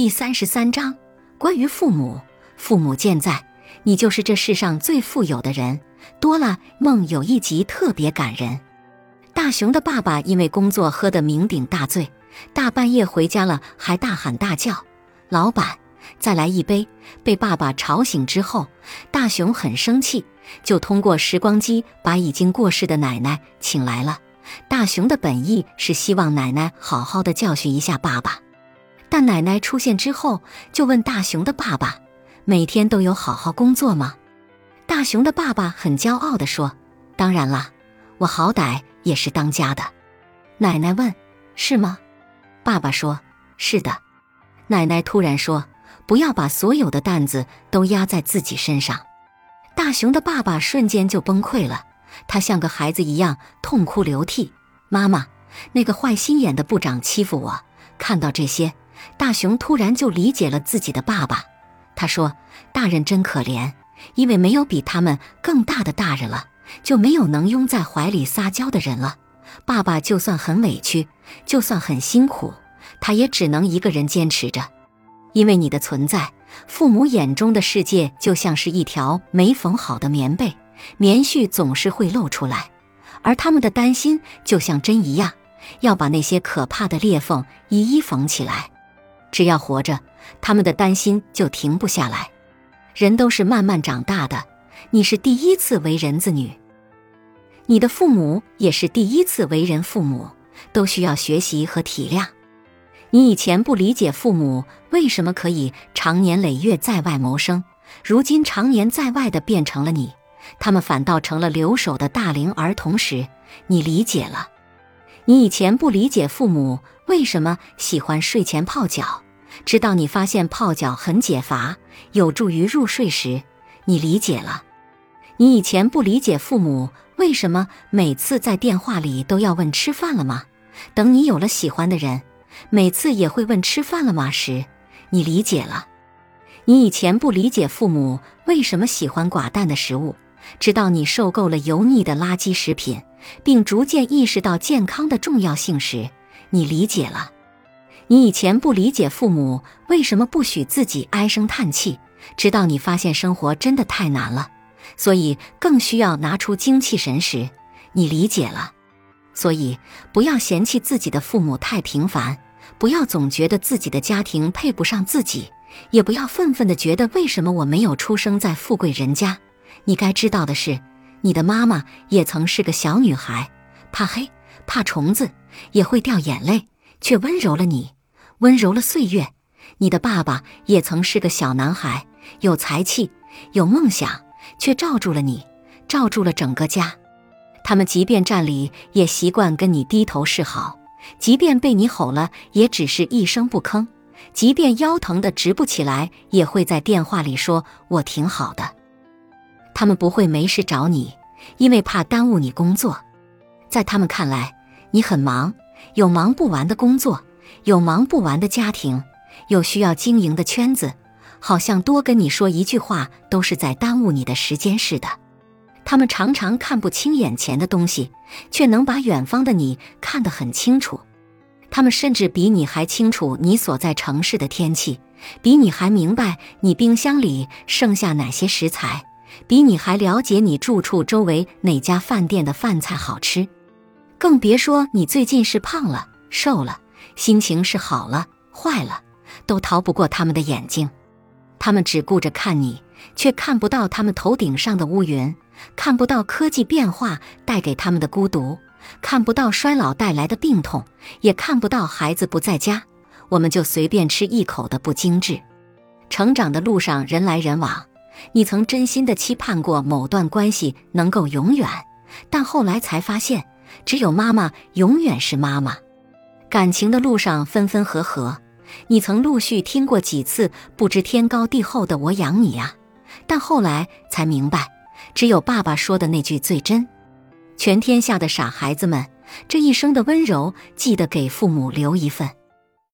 第三十三章关于父母。父母健在，你就是这世上最富有的人。多了梦有一集特别感人。大熊的爸爸因为工作喝得酩酊大醉，大半夜回家了还大喊大叫：“老板，再来一杯！”被爸爸吵醒之后，大熊很生气，就通过时光机把已经过世的奶奶请来了。大熊的本意是希望奶奶好好的教训一下爸爸，但奶奶出现之后，就问大熊的爸爸：“每天都有好好工作吗？”大熊的爸爸很骄傲地说：“当然啦，我好歹也是当家的。”奶奶问：“是吗？”爸爸说：“是的。”奶奶突然说：“不要把所有的担子都压在自己身上。”大熊的爸爸瞬间就崩溃了。他像个孩子一样痛哭流涕。妈妈，那个坏心眼的部长欺负我。看到这些，大熊突然就理解了自己的爸爸。他说：“大人真可怜，因为没有比他们更大的大人了，就没有能拥在怀里撒娇的人了。爸爸就算很委屈，就算很辛苦，他也只能一个人坚持着。因为你的存在，父母眼中的世界就像是一条没缝好的棉被。”棉絮总是会露出来，而他们的担心就像针一样，要把那些可怕的裂缝一一缝起来。只要活着，他们的担心就停不下来。人都是慢慢长大的，你是第一次为人子女，你的父母也是第一次为人父母，都需要学习和体谅。你以前不理解父母为什么可以长年累月在外谋生，如今常年在外的变成了你。他们反倒成了留守的大龄儿童时，你理解了。你以前不理解父母为什么喜欢睡前泡脚，直到你发现泡脚很解乏，有助于入睡时，你理解了。你以前不理解父母为什么每次在电话里都要问吃饭了吗？等你有了喜欢的人，每次也会问吃饭了吗时，你理解了。你以前不理解父母为什么喜欢寡淡的食物。直到你受够了油腻的垃圾食品，并逐渐意识到健康的重要性时，你理解了。你以前不理解父母为什么不许自己唉声叹气，直到你发现生活真的太难了，所以更需要拿出精气神时，你理解了。所以，不要嫌弃自己的父母太平凡，不要总觉得自己的家庭配不上自己，也不要愤愤地觉得为什么我没有出生在富贵人家。你该知道的是，你的妈妈也曾是个小女孩，怕黑，怕虫子，也会掉眼泪，却温柔了你，温柔了岁月。你的爸爸也曾是个小男孩，有才气，有梦想，却罩住了你，罩住了整个家。他们即便站里，也习惯跟你低头示好；即便被你吼了，也只是一声不吭；即便腰疼的直不起来，也会在电话里说：“我挺好的。”他们不会没事找你，因为怕耽误你工作。在他们看来，你很忙，有忙不完的工作，有忙不完的家庭，有需要经营的圈子，好像多跟你说一句话都是在耽误你的时间似的。他们常常看不清眼前的东西，却能把远方的你看得很清楚。他们甚至比你还清楚你所在城市的天气，比你还明白你冰箱里剩下哪些食材。比你还了解你住处周围哪家饭店的饭菜好吃，更别说你最近是胖了、瘦了，心情是好了、坏了，都逃不过他们的眼睛。他们只顾着看你，却看不到他们头顶上的乌云，看不到科技变化带给他们的孤独，看不到衰老带来的病痛，也看不到孩子不在家，我们就随便吃一口的不精致。成长的路上，人来人往。你曾真心的期盼过某段关系能够永远，但后来才发现，只有妈妈永远是妈妈。感情的路上分分合合，你曾陆续听过几次不知天高地厚的“我养你呀”，但后来才明白，只有爸爸说的那句最真。全天下的傻孩子们，这一生的温柔，记得给父母留一份。